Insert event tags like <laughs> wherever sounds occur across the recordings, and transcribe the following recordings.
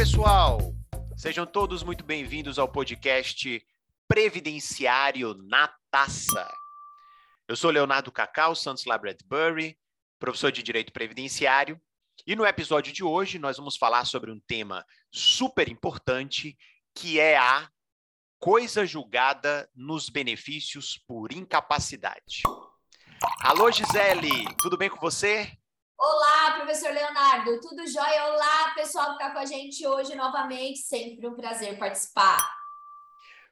pessoal! Sejam todos muito bem-vindos ao podcast Previdenciário na Taça. Eu sou Leonardo Cacau Santos Labradbury, professor de Direito Previdenciário, e no episódio de hoje nós vamos falar sobre um tema super importante, que é a coisa julgada nos benefícios por incapacidade. Alô, Gisele, tudo bem com você? Olá, professor Leonardo, tudo jóia? Olá, pessoal que está com a gente hoje novamente, sempre um prazer participar.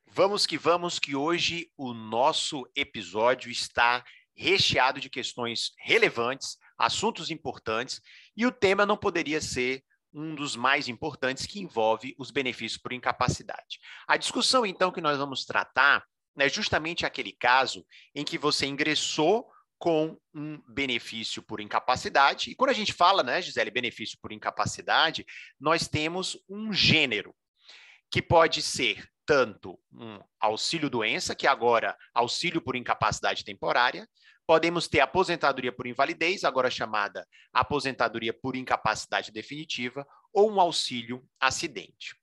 Vamos que vamos, que hoje o nosso episódio está recheado de questões relevantes, assuntos importantes, e o tema não poderia ser um dos mais importantes que envolve os benefícios por incapacidade. A discussão, então, que nós vamos tratar é justamente aquele caso em que você ingressou com um benefício por incapacidade. E quando a gente fala, né, Gisele, benefício por incapacidade, nós temos um gênero que pode ser tanto um auxílio-doença, que agora auxílio por incapacidade temporária, podemos ter aposentadoria por invalidez, agora chamada aposentadoria por incapacidade definitiva, ou um auxílio acidente.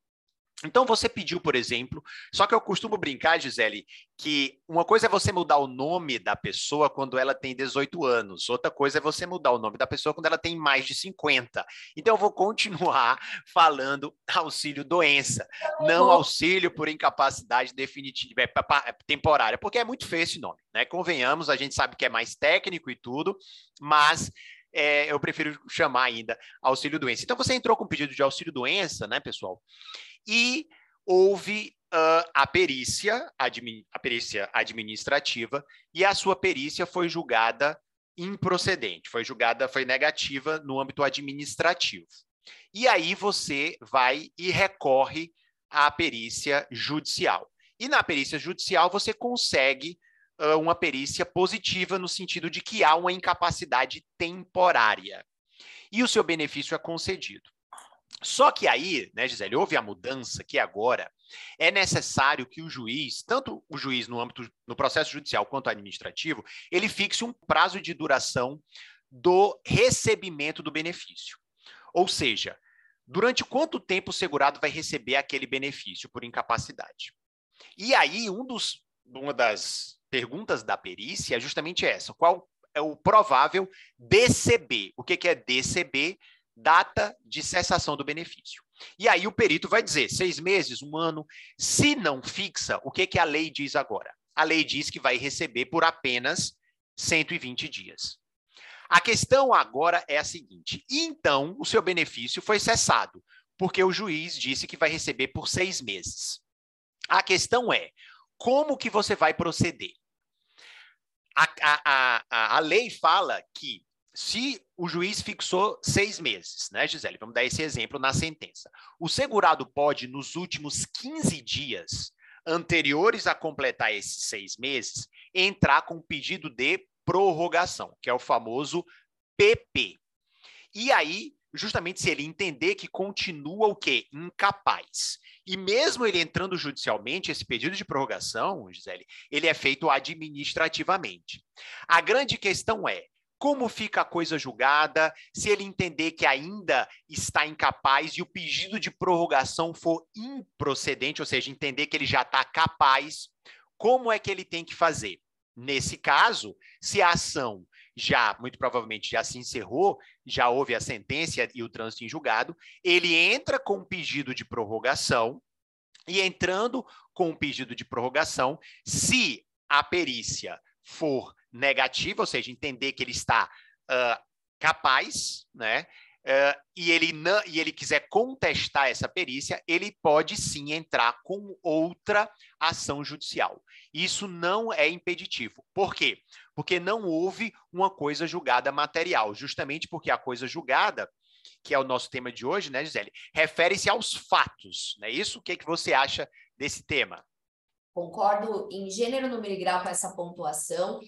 Então você pediu, por exemplo, só que eu costumo brincar, Gisele, que uma coisa é você mudar o nome da pessoa quando ela tem 18 anos, outra coisa é você mudar o nome da pessoa quando ela tem mais de 50. Então eu vou continuar <laughs> falando auxílio doença, não auxílio por incapacidade definitiva, é, é, temporária, porque é muito feio esse nome, né? Convenhamos, a gente sabe que é mais técnico e tudo, mas é, eu prefiro chamar ainda auxílio doença. Então você entrou com pedido de auxílio doença, né, pessoal? e houve uh, a perícia, a perícia administrativa, e a sua perícia foi julgada improcedente, foi julgada, foi negativa no âmbito administrativo. E aí você vai e recorre à perícia judicial. E na perícia judicial você consegue uma perícia positiva no sentido de que há uma incapacidade temporária. E o seu benefício é concedido. Só que aí, né, Gisele, houve a mudança que agora é necessário que o juiz, tanto o juiz no âmbito no processo judicial quanto administrativo, ele fixe um prazo de duração do recebimento do benefício. Ou seja, durante quanto tempo o segurado vai receber aquele benefício por incapacidade. E aí, um dos, uma das perguntas da perícia é justamente essa: qual é o provável DCB? O que, que é DCB? data de cessação do benefício. E aí o perito vai dizer seis meses, um ano. Se não fixa, o que, que a lei diz agora? A lei diz que vai receber por apenas 120 dias. A questão agora é a seguinte: então o seu benefício foi cessado, porque o juiz disse que vai receber por seis meses. A questão é como que você vai proceder? A, a, a, a lei fala que se o juiz fixou seis meses, né, Gisele? Vamos dar esse exemplo na sentença. O segurado pode, nos últimos 15 dias anteriores a completar esses seis meses, entrar com pedido de prorrogação, que é o famoso PP. E aí, justamente se ele entender que continua o quê? Incapaz. E mesmo ele entrando judicialmente, esse pedido de prorrogação, Gisele, ele é feito administrativamente. A grande questão é, como fica a coisa julgada, se ele entender que ainda está incapaz e o pedido de prorrogação for improcedente, ou seja, entender que ele já está capaz, como é que ele tem que fazer? Nesse caso, se a ação já, muito provavelmente, já se encerrou, já houve a sentença e o trânsito em julgado, ele entra com um pedido de prorrogação, e entrando com um pedido de prorrogação, se a perícia for negativa, ou seja, entender que ele está uh, capaz, né? Uh, e, ele não, e ele quiser contestar essa perícia, ele pode sim entrar com outra ação judicial. Isso não é impeditivo. Por quê? Porque não houve uma coisa julgada material, justamente porque a coisa julgada, que é o nosso tema de hoje, né, Gisele, refere-se aos fatos, não é isso? O que, é que você acha desse tema? Concordo em gênero, número e grau com essa pontuação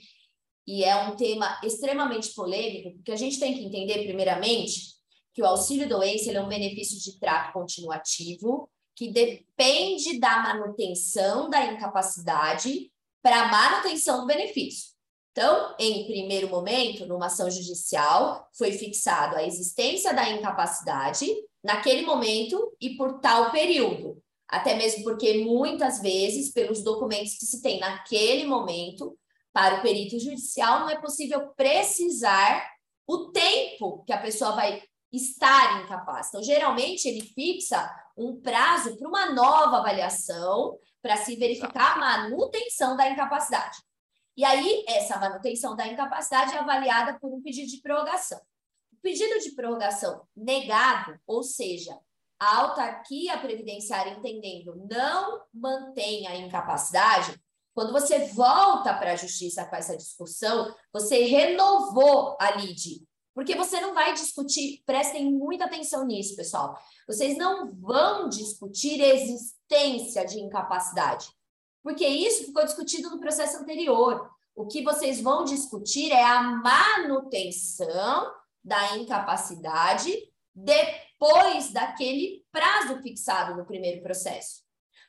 e é um tema extremamente polêmico, porque a gente tem que entender, primeiramente, que o auxílio-doença é um benefício de trato continuativo que depende da manutenção da incapacidade para manutenção do benefício. Então, em primeiro momento, numa ação judicial, foi fixado a existência da incapacidade naquele momento e por tal período. Até mesmo porque muitas vezes, pelos documentos que se tem naquele momento, para o perito judicial, não é possível precisar o tempo que a pessoa vai estar incapaz. Então, geralmente, ele fixa um prazo para uma nova avaliação para se verificar a manutenção da incapacidade. E aí, essa manutenção da incapacidade é avaliada por um pedido de prorrogação. O pedido de prorrogação negado, ou seja, a autarquia previdenciária entendendo não mantém a incapacidade, quando você volta para a justiça com essa discussão, você renovou a lide. Porque você não vai discutir, prestem muita atenção nisso, pessoal. Vocês não vão discutir existência de incapacidade. Porque isso ficou discutido no processo anterior. O que vocês vão discutir é a manutenção da incapacidade depois daquele prazo fixado no primeiro processo.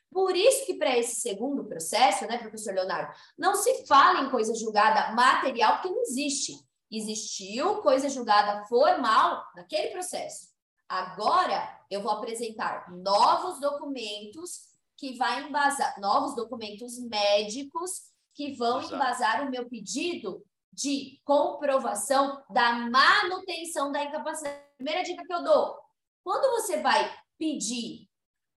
Por isso que para esse segundo processo, né, professor Leonardo, não se fala em coisa julgada material, porque não existe. Existiu coisa julgada formal naquele processo. Agora eu vou apresentar novos documentos que vai embasar, novos documentos médicos que vão Exato. embasar o meu pedido de comprovação da manutenção da incapacidade. Primeira dica que eu dou: quando você vai pedir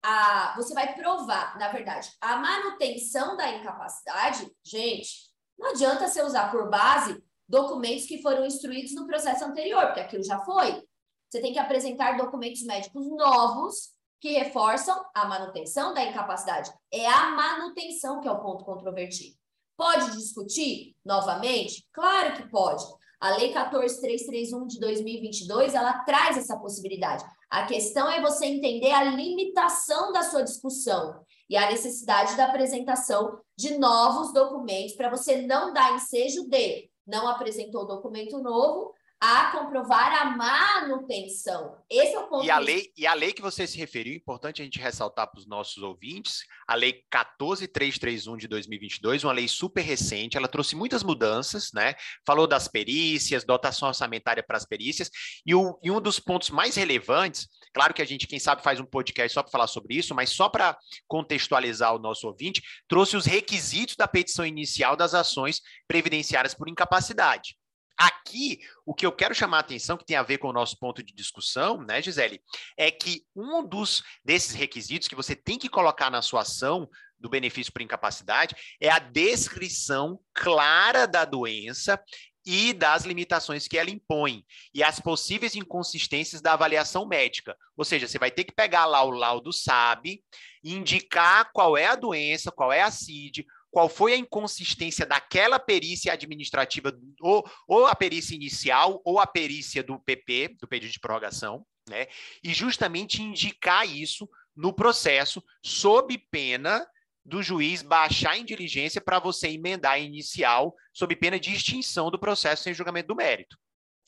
a, você vai provar, na verdade, a manutenção da incapacidade, gente, não adianta você usar por base documentos que foram instruídos no processo anterior, porque aquilo já foi. Você tem que apresentar documentos médicos novos que reforçam a manutenção da incapacidade. É a manutenção que é o ponto controvertido. Pode discutir novamente? Claro que pode. A Lei 14331 de 2022, ela traz essa possibilidade. A questão é você entender a limitação da sua discussão e a necessidade da apresentação de novos documentos para você não dar ensejo de não apresentou documento novo, a comprovar a manutenção. Esse é o ponto. E a lei, e a lei que você se referiu, importante a gente ressaltar para os nossos ouvintes, a lei 14331 de 2022, uma lei super recente, ela trouxe muitas mudanças, né? Falou das perícias, dotação orçamentária para as perícias, e, o, e um dos pontos mais relevantes, claro que a gente, quem sabe, faz um podcast só para falar sobre isso, mas só para contextualizar o nosso ouvinte, trouxe os requisitos da petição inicial das ações previdenciárias por incapacidade. Aqui, o que eu quero chamar a atenção, que tem a ver com o nosso ponto de discussão, né, Gisele, é que um dos desses requisitos que você tem que colocar na sua ação do benefício por incapacidade é a descrição clara da doença e das limitações que ela impõe e as possíveis inconsistências da avaliação médica. Ou seja, você vai ter que pegar lá o laudo SAB, indicar qual é a doença, qual é a CID, qual foi a inconsistência daquela perícia administrativa, ou, ou a perícia inicial, ou a perícia do PP, do pedido de prorrogação, né? E justamente indicar isso no processo, sob pena do juiz baixar em diligência para você emendar a inicial, sob pena de extinção do processo sem julgamento do mérito.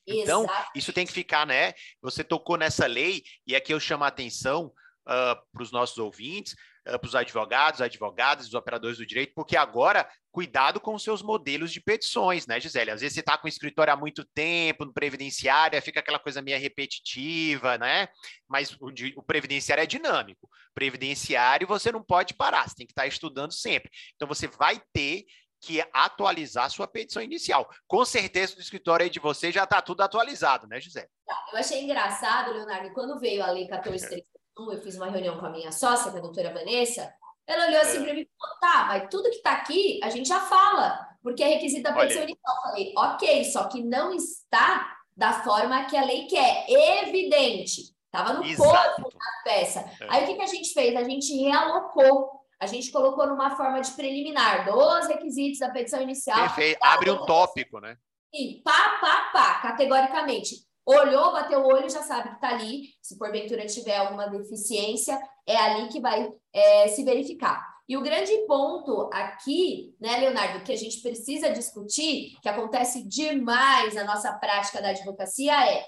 Então, Exato. isso tem que ficar, né? Você tocou nessa lei, e aqui eu chamo a atenção uh, para os nossos ouvintes, uh, para os advogados, advogadas, os operadores do direito, porque agora, cuidado com os seus modelos de petições, né, Gisele? Às vezes você está com o escritório há muito tempo, no previdenciário, fica aquela coisa meio repetitiva, né? Mas o, o previdenciário é dinâmico. Previdenciário você não pode parar, você tem que estar tá estudando sempre. Então você vai ter que atualizar sua petição inicial. Com certeza, o escritório aí de você já está tudo atualizado, né, Gisele? Tá, eu achei engraçado, Leonardo, quando veio a Lei <laughs> 14.3 eu fiz uma reunião com a minha sócia, com a doutora Vanessa, ela olhou assim é. para mim e falou, tá, mas tudo que está aqui a gente já fala, porque é requisito da petição inicial. Eu falei, ok, só que não está da forma que a lei quer, evidente. Estava no Exato. corpo da peça. É. Aí o que, que a gente fez? A gente realocou. A gente colocou numa forma de preliminar, dos requisitos da petição inicial. Perfeito. Abre um tópico, né? Sim, pá, pá, pá, categoricamente. Olhou, bateu o olho, já sabe que está ali. Se porventura tiver alguma deficiência, é ali que vai é, se verificar. E o grande ponto aqui, né, Leonardo, que a gente precisa discutir, que acontece demais na nossa prática da advocacia, é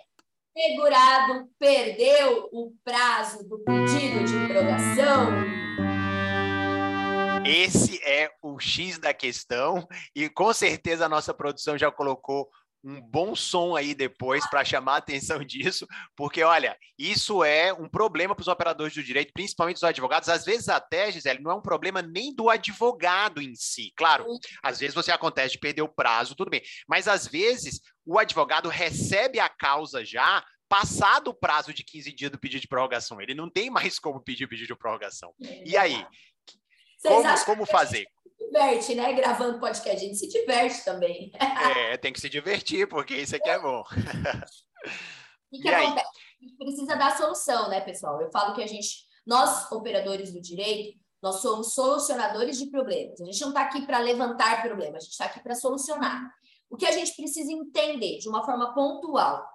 segurado perdeu o prazo do pedido de prorrogação. Esse é o X da questão, e com certeza a nossa produção já colocou um bom som aí depois para chamar a atenção <laughs> disso, porque olha, isso é um problema para os operadores do direito, principalmente os advogados. Às vezes, até, Gisele, não é um problema nem do advogado em si. Claro, às vezes você acontece de perder o prazo, tudo bem. Mas às vezes o advogado recebe a causa já passado o prazo de 15 dias do pedido de prorrogação. Ele não tem mais como pedir pedido de prorrogação. E aí? Como, como fazer? Diverte, né? Gravando podcast, a gente se diverte também. é, tem que se divertir, porque isso aqui é bom. O <laughs> que, que acontece? A gente precisa dar solução, né, pessoal? Eu falo que a gente, nós, operadores do direito, nós somos solucionadores de problemas. A gente não está aqui para levantar problemas, a gente está aqui para solucionar. O que a gente precisa entender de uma forma pontual,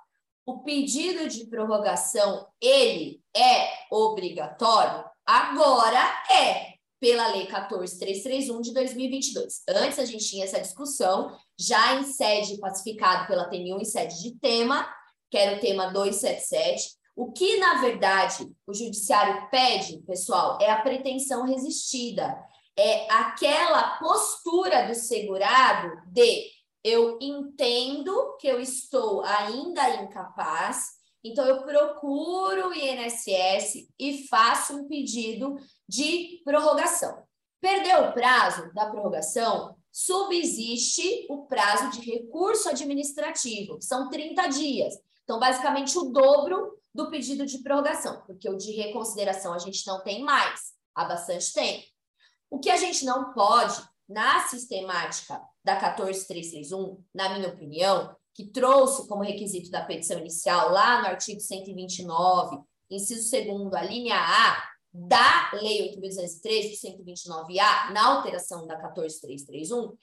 o pedido de prorrogação, ele é obrigatório? Agora é pela Lei 14331 de 2022. Antes a gente tinha essa discussão, já em sede pacificado pela TNU, em sede de tema, que era o tema 277. O que, na verdade, o judiciário pede, pessoal, é a pretensão resistida. É aquela postura do segurado de eu entendo que eu estou ainda incapaz, então eu procuro o INSS e faço um pedido de prorrogação. Perdeu o prazo da prorrogação, subsiste o prazo de recurso administrativo, que são 30 dias. Então, basicamente, o dobro do pedido de prorrogação, porque o de reconsideração a gente não tem mais, há bastante tempo. O que a gente não pode, na sistemática da 14331, na minha opinião, que trouxe como requisito da petição inicial, lá no artigo 129, inciso 2, a linha A, da Lei 8.203, 129A, na alteração da 14331,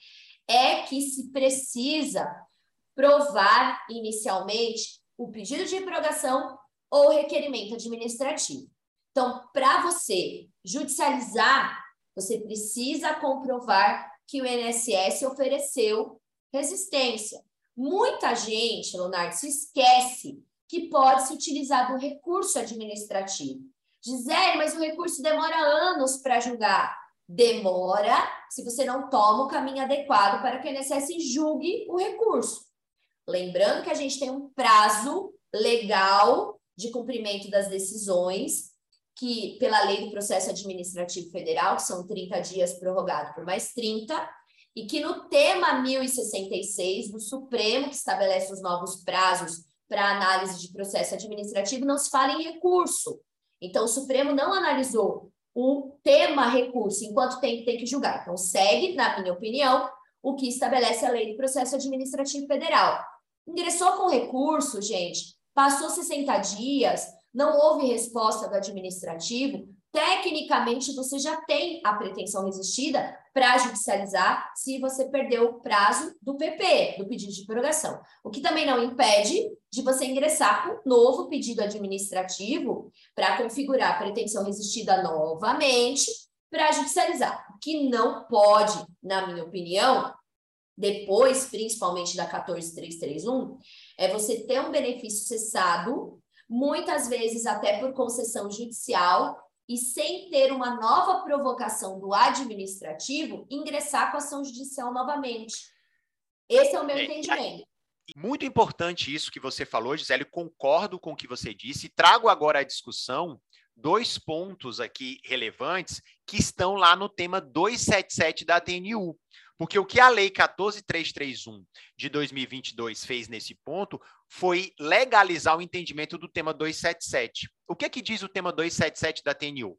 é que se precisa provar inicialmente o pedido de prorrogação ou requerimento administrativo. Então, para você judicializar, você precisa comprovar que o INSS ofereceu resistência. Muita gente, Leonardo, se esquece que pode se utilizar do recurso administrativo. Gisele, mas o recurso demora anos para julgar. Demora se você não toma o caminho adequado para que o INSS julgue o recurso. Lembrando que a gente tem um prazo legal de cumprimento das decisões, que pela lei do processo administrativo federal, que são 30 dias prorrogado por mais 30, e que no tema 1066 do Supremo, que estabelece os novos prazos para análise de processo administrativo, não se fala em recurso, então, o Supremo não analisou o tema recurso, enquanto tem, tem que julgar. Então, segue, na minha opinião, o que estabelece a lei do processo administrativo federal. Ingressou com recurso, gente, passou 60 dias, não houve resposta do administrativo, tecnicamente você já tem a pretensão resistida para judicializar se você perdeu o prazo do PP, do pedido de prorrogação. O que também não impede de você ingressar com um novo pedido administrativo para configurar a pretensão resistida novamente para judicializar. O que não pode, na minha opinião, depois, principalmente da 14331, é você ter um benefício cessado, muitas vezes até por concessão judicial, e sem ter uma nova provocação do administrativo, ingressar com a ação judicial novamente. Esse é o meu é, entendimento. Muito importante isso que você falou, Gisele, concordo com o que você disse. Trago agora à discussão dois pontos aqui relevantes que estão lá no tema 277 da TNU. Porque o que a Lei 14331 de 2022 fez nesse ponto foi legalizar o entendimento do tema 277. O que é que diz o tema 277 da TNU?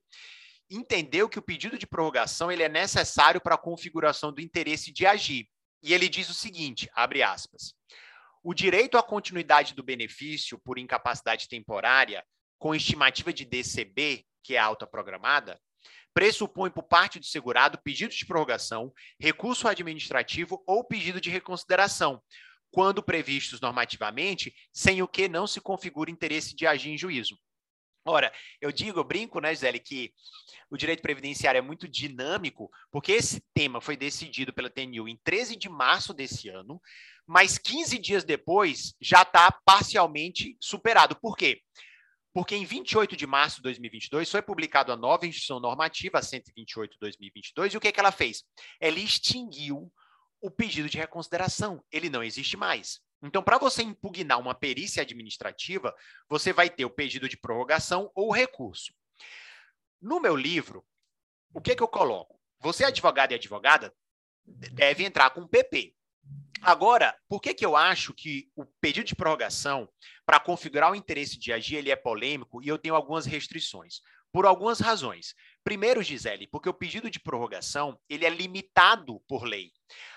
Entendeu que o pedido de prorrogação ele é necessário para a configuração do interesse de agir. E ele diz o seguinte, abre aspas, o direito à continuidade do benefício por incapacidade temporária com estimativa de DCB, que é alta programada, pressupõe por parte do segurado pedido de prorrogação, recurso administrativo ou pedido de reconsideração, quando previstos normativamente, sem o que não se configura interesse de agir em juízo. Ora, eu digo, eu brinco, né, Gisele, que o direito previdenciário é muito dinâmico, porque esse tema foi decidido pela TNU em 13 de março desse ano, mas 15 dias depois já está parcialmente superado. Por quê? porque em 28 de março de 2022 foi publicada a nova instituição normativa, a 128-2022, e o que, que ela fez? Ela extinguiu o pedido de reconsideração. Ele não existe mais. Então, para você impugnar uma perícia administrativa, você vai ter o pedido de prorrogação ou recurso. No meu livro, o que, que eu coloco? Você, advogado e advogada, deve entrar com PP. Agora, por que, que eu acho que o pedido de prorrogação, para configurar o interesse de agir, ele é polêmico e eu tenho algumas restrições? Por algumas razões. Primeiro, Gisele, porque o pedido de prorrogação ele é limitado por lei.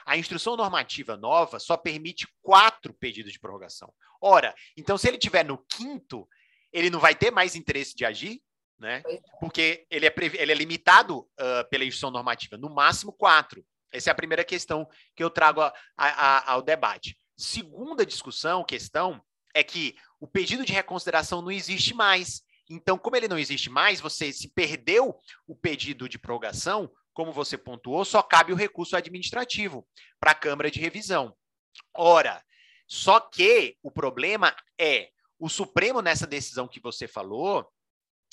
A instrução normativa nova só permite quatro pedidos de prorrogação. Ora, então se ele tiver no quinto, ele não vai ter mais interesse de agir? Né? Porque ele é, ele é limitado uh, pela instrução normativa, no máximo quatro. Essa é a primeira questão que eu trago a, a, a, ao debate. Segunda discussão, questão, é que o pedido de reconsideração não existe mais. Então, como ele não existe mais, você se perdeu o pedido de prorrogação, como você pontuou, só cabe o recurso administrativo para a Câmara de Revisão. Ora, só que o problema é o Supremo, nessa decisão que você falou,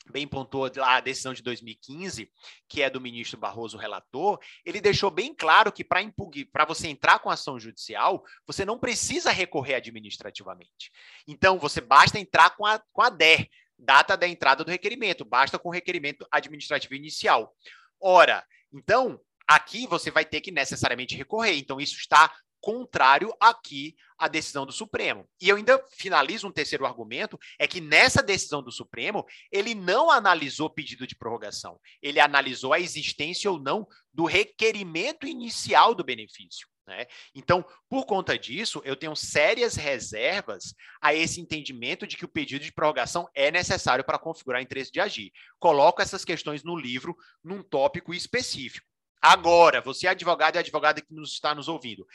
bem pontuou a decisão de 2015, que é do ministro Barroso relator, ele deixou bem claro que para você entrar com ação judicial, você não precisa recorrer administrativamente. Então, você basta entrar com a, com a DER, data da entrada do requerimento, basta com o requerimento administrativo inicial. Ora, então, aqui você vai ter que necessariamente recorrer. Então, isso está contrário aqui à decisão do Supremo. E eu ainda finalizo um terceiro argumento, é que nessa decisão do Supremo, ele não analisou pedido de prorrogação, ele analisou a existência ou não do requerimento inicial do benefício. Né? Então, por conta disso, eu tenho sérias reservas a esse entendimento de que o pedido de prorrogação é necessário para configurar interesse de agir. Coloco essas questões no livro, num tópico específico. Agora, você é advogado e advogada que nos está nos ouvindo.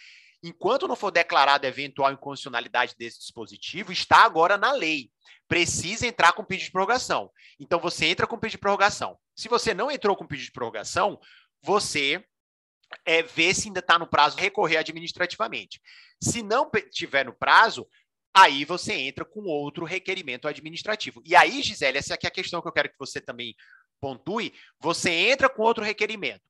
Enquanto não for declarada eventual inconstitucionalidade desse dispositivo, está agora na lei. Precisa entrar com pedido de prorrogação. Então, você entra com pedido de prorrogação. Se você não entrou com pedido de prorrogação, você é, ver se ainda está no prazo recorrer administrativamente. Se não tiver no prazo, aí você entra com outro requerimento administrativo. E aí, Gisele, essa aqui é a questão que eu quero que você também pontue. Você entra com outro requerimento.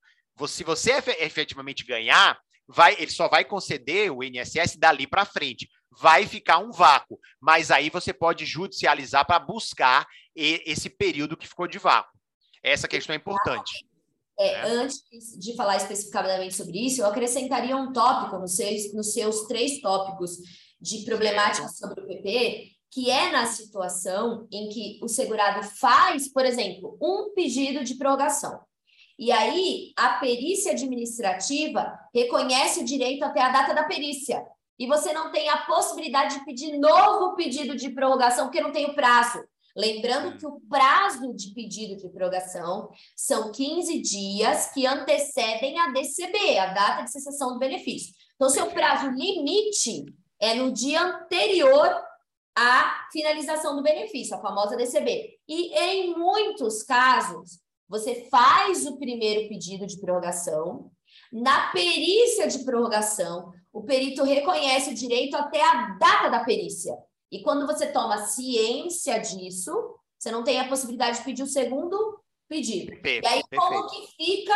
Se você efetivamente ganhar, vai, ele só vai conceder o INSS dali para frente. Vai ficar um vácuo, mas aí você pode judicializar para buscar esse período que ficou de vácuo. Essa questão é importante. É, é. Antes de falar especificamente sobre isso, eu acrescentaria um tópico nos seus, nos seus três tópicos de problemática sobre o PP, que é na situação em que o segurado faz, por exemplo, um pedido de prorrogação. E aí, a perícia administrativa reconhece o direito até a data da perícia. E você não tem a possibilidade de pedir novo pedido de prorrogação, porque não tem o prazo. Lembrando que o prazo de pedido de prorrogação são 15 dias que antecedem a DCB, a data de cessação do benefício. Então, seu prazo limite é no dia anterior à finalização do benefício, a famosa DCB. E em muitos casos, você faz o primeiro pedido de prorrogação, na perícia de prorrogação, o perito reconhece o direito até a data da perícia. E quando você toma ciência disso, você não tem a possibilidade de pedir o segundo pedido. Perfeito, e aí, como que fica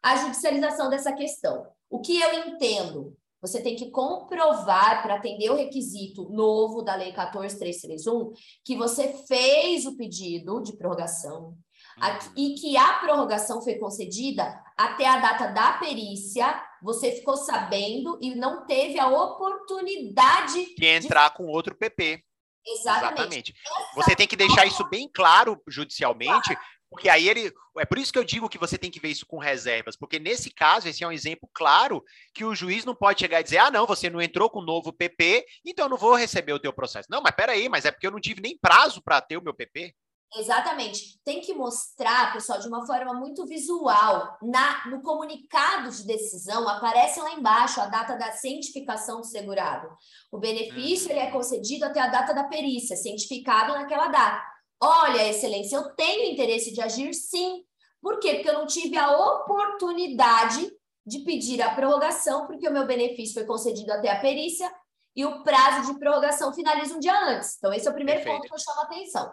a judicialização dessa questão? O que eu entendo? Você tem que comprovar, para atender o requisito novo da Lei 14331, que você fez o pedido de prorrogação uhum. e que a prorrogação foi concedida até a data da perícia você ficou sabendo e não teve a oportunidade de entrar de... com outro PP. Exatamente. Exatamente. Você tem que deixar isso bem claro judicialmente, porque aí ele. É por isso que eu digo que você tem que ver isso com reservas, porque nesse caso, esse é um exemplo claro que o juiz não pode chegar e dizer: ah, não, você não entrou com o novo PP, então eu não vou receber o teu processo. Não, mas peraí, mas é porque eu não tive nem prazo para ter o meu PP. Exatamente. Tem que mostrar, pessoal, de uma forma muito visual. Na, no comunicado de decisão, aparece lá embaixo a data da cientificação do segurado. O benefício ele é concedido até a data da perícia, cientificado naquela data. Olha, excelência, eu tenho interesse de agir sim. Por quê? Porque eu não tive a oportunidade de pedir a prorrogação, porque o meu benefício foi concedido até a perícia e o prazo de prorrogação finaliza um dia antes. Então, esse é o primeiro Perfeito. ponto que eu chamo a atenção.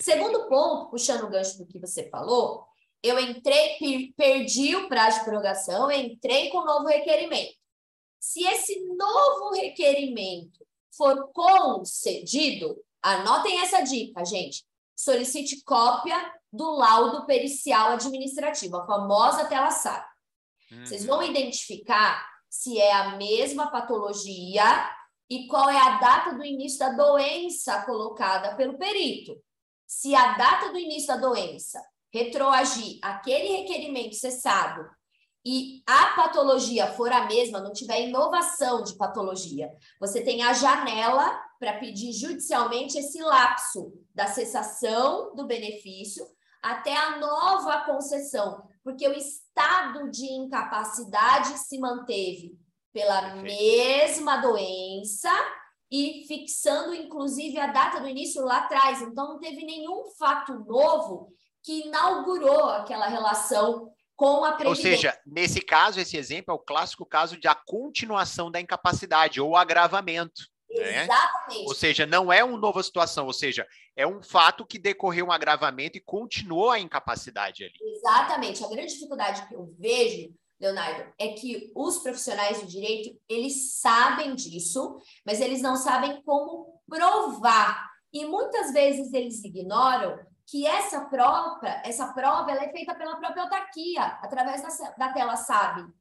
Segundo ponto, puxando o gancho do que você falou, eu entrei, perdi o prazo de prorrogação, entrei com um novo requerimento. Se esse novo requerimento for concedido, anotem essa dica, gente. Solicite cópia do laudo pericial administrativo, a famosa tela SAP. Uhum. Vocês vão identificar se é a mesma patologia e qual é a data do início da doença colocada pelo perito. Se a data do início da doença retroagir aquele requerimento cessado e a patologia for a mesma, não tiver inovação de patologia, você tem a janela para pedir judicialmente esse lapso da cessação do benefício até a nova concessão, porque o estado de incapacidade se manteve pela mesma doença e fixando inclusive a data do início lá atrás. Então não teve nenhum fato novo que inaugurou aquela relação com a previdência. Ou seja, nesse caso, esse exemplo é o clássico caso de a continuação da incapacidade ou agravamento. Né? Exatamente. Ou seja, não é uma nova situação, ou seja, é um fato que decorreu um agravamento e continuou a incapacidade ali. Exatamente. A grande dificuldade que eu vejo, Leonardo, é que os profissionais do direito, eles sabem disso, mas eles não sabem como provar. E muitas vezes eles ignoram que essa prova, essa prova ela é feita pela própria autarquia, através da, da tela SAB.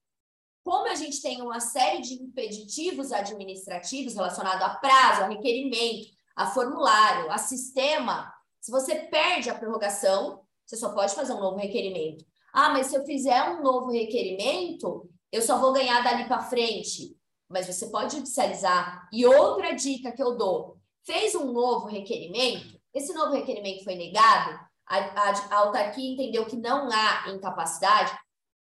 Como a gente tem uma série de impeditivos administrativos relacionados a prazo, a requerimento, a formulário, a sistema, se você perde a prorrogação, você só pode fazer um novo requerimento. Ah, mas se eu fizer um novo requerimento, eu só vou ganhar dali para frente. Mas você pode judicializar. E outra dica que eu dou: fez um novo requerimento, esse novo requerimento foi negado, a, a, a autarquia entendeu que não há incapacidade.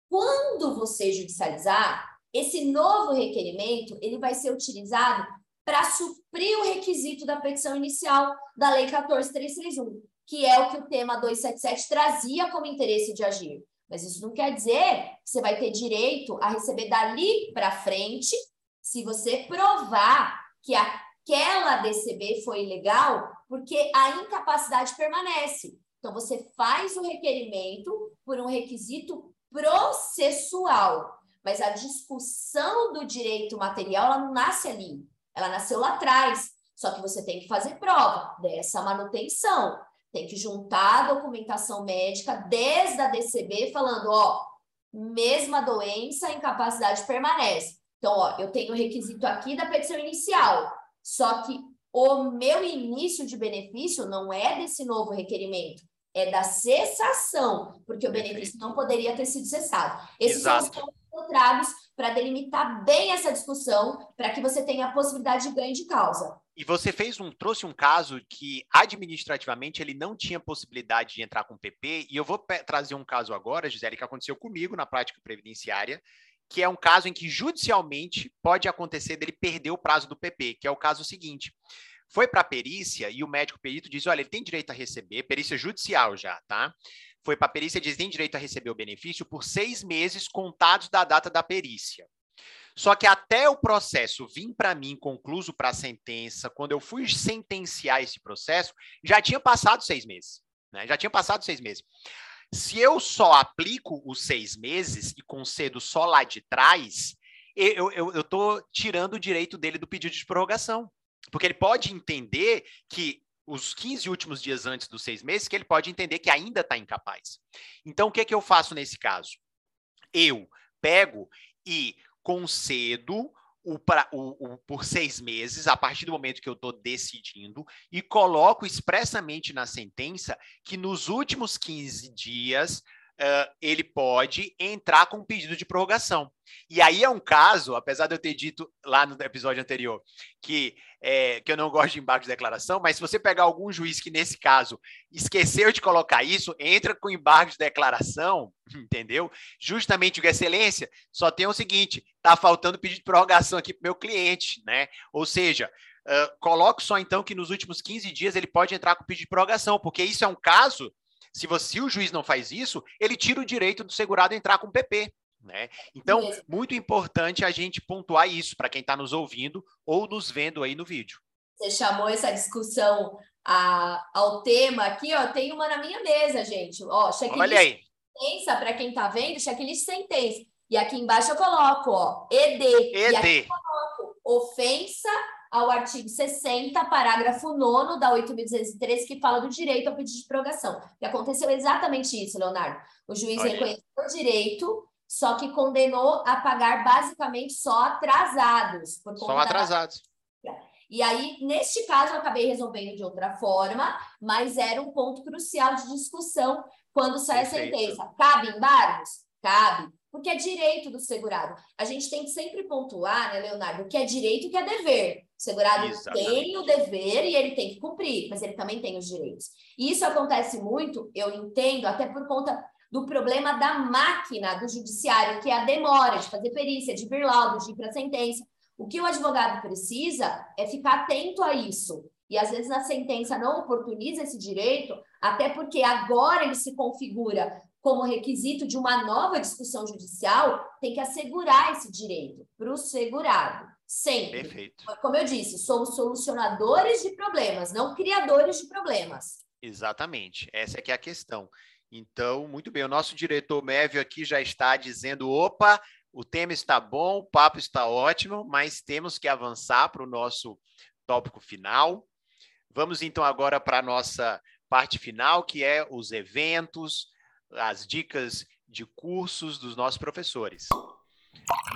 Quando você judicializar, esse novo requerimento ele vai ser utilizado para suprir o requisito da petição inicial da Lei 14331, que é o que o tema 277 trazia como interesse de agir. Mas isso não quer dizer que você vai ter direito a receber dali para frente, se você provar que aquela DCB foi ilegal porque a incapacidade permanece. Então, você faz o requerimento por um requisito processual, mas a discussão do direito material ela não nasce ali, ela nasceu lá atrás. Só que você tem que fazer prova dessa manutenção, tem que juntar a documentação médica desde a DCB, falando: ó, mesma doença, incapacidade permanece. Então, ó, eu tenho o requisito aqui da petição inicial, só que o meu início de benefício não é desse novo requerimento, é da cessação, porque o benefício não poderia ter sido cessado. Esses Exato. são encontrados para delimitar bem essa discussão, para que você tenha a possibilidade de ganho de causa. E você fez um, trouxe um caso que administrativamente ele não tinha possibilidade de entrar com o PP, e eu vou trazer um caso agora, Gisele, que aconteceu comigo na prática previdenciária, que é um caso em que judicialmente pode acontecer dele perder o prazo do PP, que é o caso seguinte. Foi para a perícia e o médico perito diz: olha, ele tem direito a receber, perícia judicial já, tá? Foi para a perícia e diz: tem direito a receber o benefício por seis meses contados da data da perícia. Só que até o processo vir para mim concluso para a sentença, quando eu fui sentenciar esse processo, já tinha passado seis meses. Né? Já tinha passado seis meses. Se eu só aplico os seis meses e concedo só lá de trás, eu estou tirando o direito dele do pedido de prorrogação. Porque ele pode entender que os 15 últimos dias antes dos seis meses, que ele pode entender que ainda está incapaz. Então, o que, é que eu faço nesse caso? Eu pego e concedo o, pra, o, o, por seis meses, a partir do momento que eu estou decidindo, e coloco expressamente na sentença que nos últimos 15 dias uh, ele pode entrar com um pedido de prorrogação. E aí é um caso, apesar de eu ter dito lá no episódio anterior que, é, que eu não gosto de embargo de declaração, mas se você pegar algum juiz que, nesse caso, esqueceu de colocar isso, entra com embargo de declaração, <laughs> entendeu? Justamente, Excelência, só tem o seguinte: está faltando pedido de prorrogação aqui para meu cliente, né? Ou seja, uh, coloco só então que nos últimos 15 dias ele pode entrar com pedido de prorrogação, porque isso é um caso se, você, se o juiz não faz isso, ele tira o direito do segurado entrar com PP. Né? Então, muito importante a gente pontuar isso para quem está nos ouvindo ou nos vendo aí no vídeo. Você chamou essa discussão a, ao tema aqui, ó. Tem uma na minha mesa, gente. Ó, checklist Olha aí. sentença para quem está vendo, checklist sentença. E aqui embaixo eu coloco, ó, ED. ED. E aqui eu coloco ofensa ao artigo 60, parágrafo 9 da 8.213, que fala do direito ao pedido de prorrogação. E aconteceu exatamente isso, Leonardo. O juiz Olha. reconheceu o direito, só que condenou a pagar basicamente só atrasados. só atrasados. Da... E aí, neste caso, eu acabei resolvendo de outra forma, mas era um ponto crucial de discussão quando sai Perfeito. a sentença. Cabe embargos? Cabe porque é direito do segurado. A gente tem que sempre pontuar, né, Leonardo, o que é direito e o que é dever. O segurado Exatamente. tem o dever e ele tem que cumprir, mas ele também tem os direitos. E isso acontece muito, eu entendo, até por conta do problema da máquina do judiciário, que é a demora de fazer perícia, de vir laudo, de ir para a sentença. O que o advogado precisa é ficar atento a isso. E às vezes a sentença não oportuniza esse direito, até porque agora ele se configura como requisito de uma nova discussão judicial, tem que assegurar esse direito para o segurado. Sempre. Perfeito. Como eu disse, somos solucionadores de problemas, não criadores de problemas. Exatamente. Essa é que é a questão. Então, muito bem, o nosso diretor Mévio aqui já está dizendo: opa, o tema está bom, o papo está ótimo, mas temos que avançar para o nosso tópico final. Vamos então agora para a nossa parte final, que é os eventos, as dicas de cursos dos nossos professores.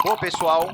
Bom, pessoal,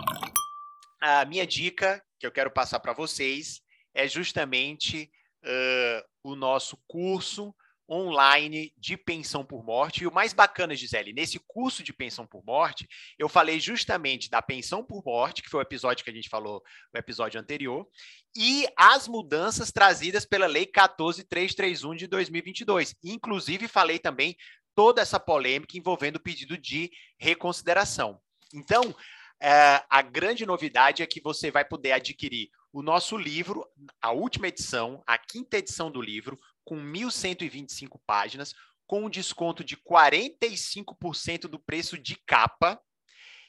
a minha dica que eu quero passar para vocês é justamente uh, o nosso curso online de pensão por morte. E o mais bacana, Gisele, nesse curso de pensão por morte, eu falei justamente da pensão por morte, que foi o episódio que a gente falou no episódio anterior, e as mudanças trazidas pela Lei 14331 de 2022. Inclusive, falei também toda essa polêmica envolvendo o pedido de reconsideração. Então, é, a grande novidade é que você vai poder adquirir o nosso livro, a última edição, a quinta edição do livro, com 1.125 páginas, com um desconto de 45% do preço de capa.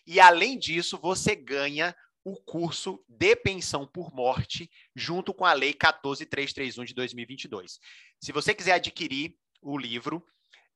E, além disso, você ganha o curso de pensão por morte, junto com a Lei 14331 de 2022. Se você quiser adquirir o livro,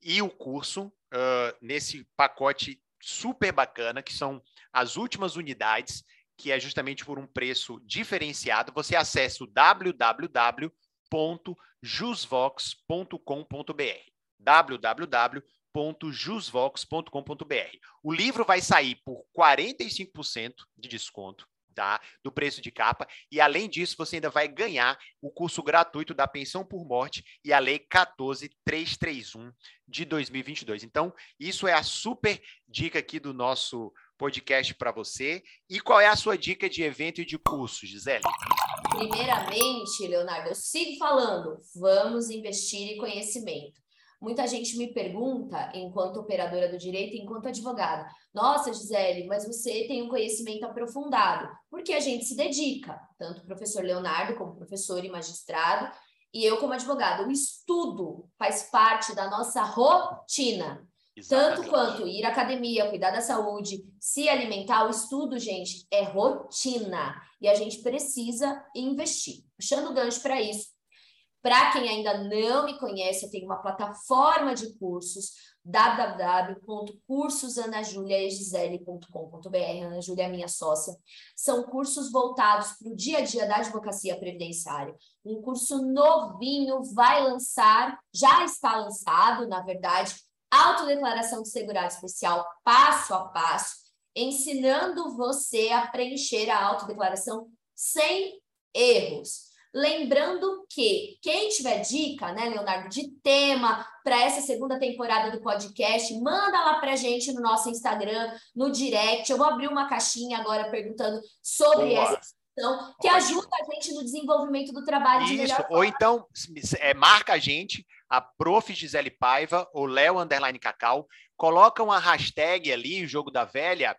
e o curso uh, nesse pacote super bacana, que são as últimas unidades, que é justamente por um preço diferenciado. Você acessa o www.jusvox.com.br www.jusvox.com.br. O livro vai sair por 45% de desconto tá? do preço de capa. E, além disso, você ainda vai ganhar o curso gratuito da pensão por morte e a Lei 14331 de 2022. Então, isso é a super dica aqui do nosso podcast para você. E qual é a sua dica de evento e de curso, Gisele? Primeiramente, Leonardo, eu sigo falando, vamos investir em conhecimento. Muita gente me pergunta, enquanto operadora do direito, enquanto advogada, nossa, Gisele, mas você tem um conhecimento aprofundado, porque a gente se dedica, tanto o professor Leonardo como professor e magistrado, e eu como advogada. O estudo faz parte da nossa rotina. Exatamente. Tanto quanto ir à academia, cuidar da saúde, se alimentar, o estudo, gente, é rotina. E a gente precisa investir. Puxando o gancho para isso, para quem ainda não me conhece, eu tenho uma plataforma de cursos www.cursosanajuliaegisele.com.br Ana Júlia é minha sócia. São cursos voltados para o dia a dia da advocacia previdenciária. Um curso novinho vai lançar, já está lançado, na verdade, autodeclaração de segurado especial passo a passo, ensinando você a preencher a autodeclaração sem erros. Lembrando que quem tiver dica, né, Leonardo, de tema para essa segunda temporada do podcast, manda lá para gente no nosso Instagram, no direct. Eu vou abrir uma caixinha agora perguntando sobre Boa. essa questão, que ajuda a gente no desenvolvimento do trabalho Isso, de melhor ou então é, marca a gente, a Prof. Gisele Paiva ou Léo Underline Cacau, coloca uma hashtag ali, o jogo da velha,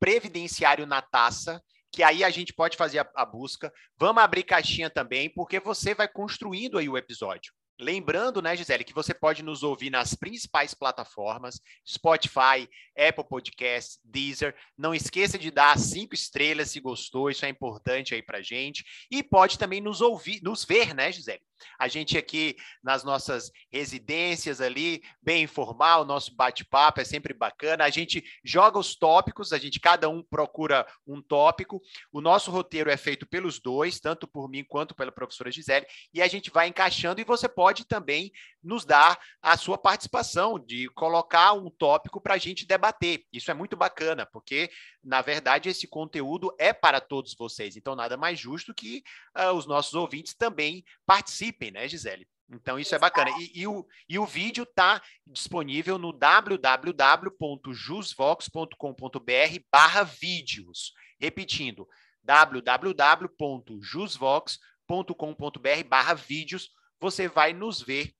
previdenciário na taça, que aí a gente pode fazer a, a, busca. Vamos abrir caixinha também, porque você vai construindo aí o episódio. Lembrando, né, Gisele, que você pode nos ouvir nas principais plataformas: Spotify, Apple Podcasts, Deezer. Não esqueça de dar cinco estrelas se gostou, isso é importante aí pra gente. E pode também nos ouvir, nos ver, né, Gisele? A gente aqui nas nossas residências ali, bem informal, nosso bate-papo é sempre bacana. A gente joga os tópicos, a gente cada um procura um tópico. O nosso roteiro é feito pelos dois, tanto por mim quanto pela professora Gisele, e a gente vai encaixando e você pode também nos dar a sua participação de colocar um tópico para a gente debater. Isso é muito bacana, porque na verdade esse conteúdo é para todos vocês. Então nada mais justo que uh, os nossos ouvintes também participem, né, Gisele? Então, isso é bacana. E, e, o, e o vídeo está disponível no www.jusvox.com.br barra vídeos. Repetindo, www.jusvox.com.br barra vídeos. Você vai nos ver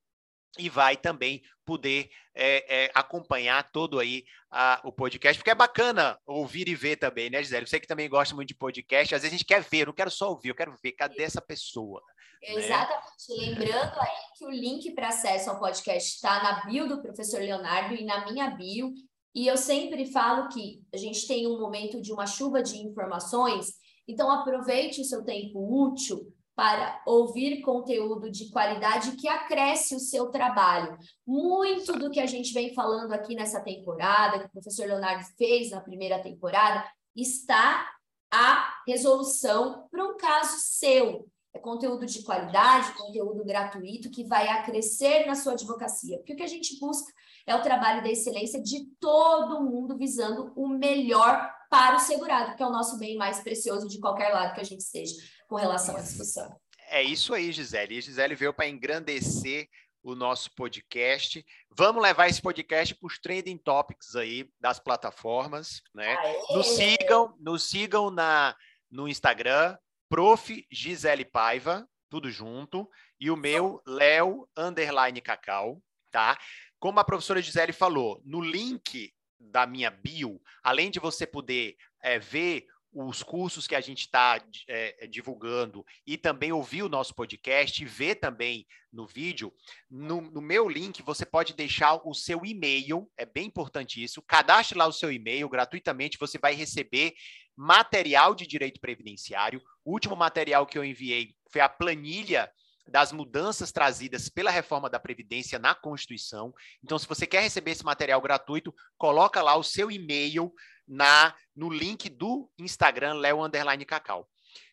e vai também poder é, é, acompanhar todo aí a, o podcast, porque é bacana ouvir e ver também, né, Gisele? Você que também gosta muito de podcast, às vezes a gente quer ver, não quero só ouvir, eu quero ver, cadê essa pessoa? Né? Exatamente. Né? Lembrando aí que o link para acesso ao podcast está na bio do professor Leonardo e na minha bio. E eu sempre falo que a gente tem um momento de uma chuva de informações, então aproveite o seu tempo útil para ouvir conteúdo de qualidade que acresce o seu trabalho. Muito do que a gente vem falando aqui nessa temporada, que o professor Leonardo fez na primeira temporada, está a resolução para um caso seu. É conteúdo de qualidade, conteúdo gratuito que vai acrescer na sua advocacia. Porque o que a gente busca é o trabalho da excelência de todo mundo visando o melhor para o segurado, que é o nosso bem mais precioso de qualquer lado que a gente esteja com relação à discussão. É isso aí, Gisele. E Gisele veio para engrandecer o nosso podcast. Vamos levar esse podcast para os trending topics aí das plataformas, né? Aê! Nos sigam, nos sigam na no Instagram, Prof. Gisele Paiva, tudo junto, e o meu, Léo Underline Cacau, tá? Como a professora Gisele falou, no link da minha bio, além de você poder é, ver os cursos que a gente está é, divulgando e também ouvir o nosso podcast, ver também no vídeo, no, no, meu link você pode deixar o seu e-mail, é bem importante isso, cadastre lá o seu e-mail gratuitamente, você vai receber material de direito previdenciário. O último material que eu enviei foi a planilha das mudanças trazidas pela reforma da Previdência na Constituição. Então, se você quer receber esse material gratuito, coloca lá o seu e-mail na no link do Instagram Leo Underline Cacau.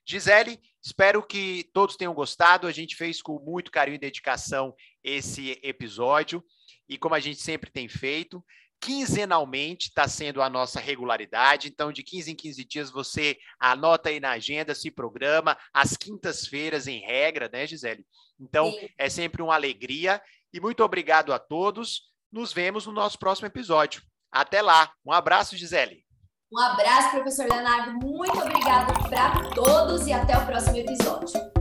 Gisele, espero que todos tenham gostado. A gente fez com muito carinho e dedicação esse episódio e como a gente sempre tem feito, quinzenalmente está sendo a nossa regularidade. Então, de 15 em 15 dias, você anota aí na agenda, se programa, às quintas-feiras, em regra, né, Gisele? Então, Sim. é sempre uma alegria. E muito obrigado a todos. Nos vemos no nosso próximo episódio. Até lá. Um abraço, Gisele. Um abraço, professor Leonardo. Muito obrigado para todos e até o próximo episódio.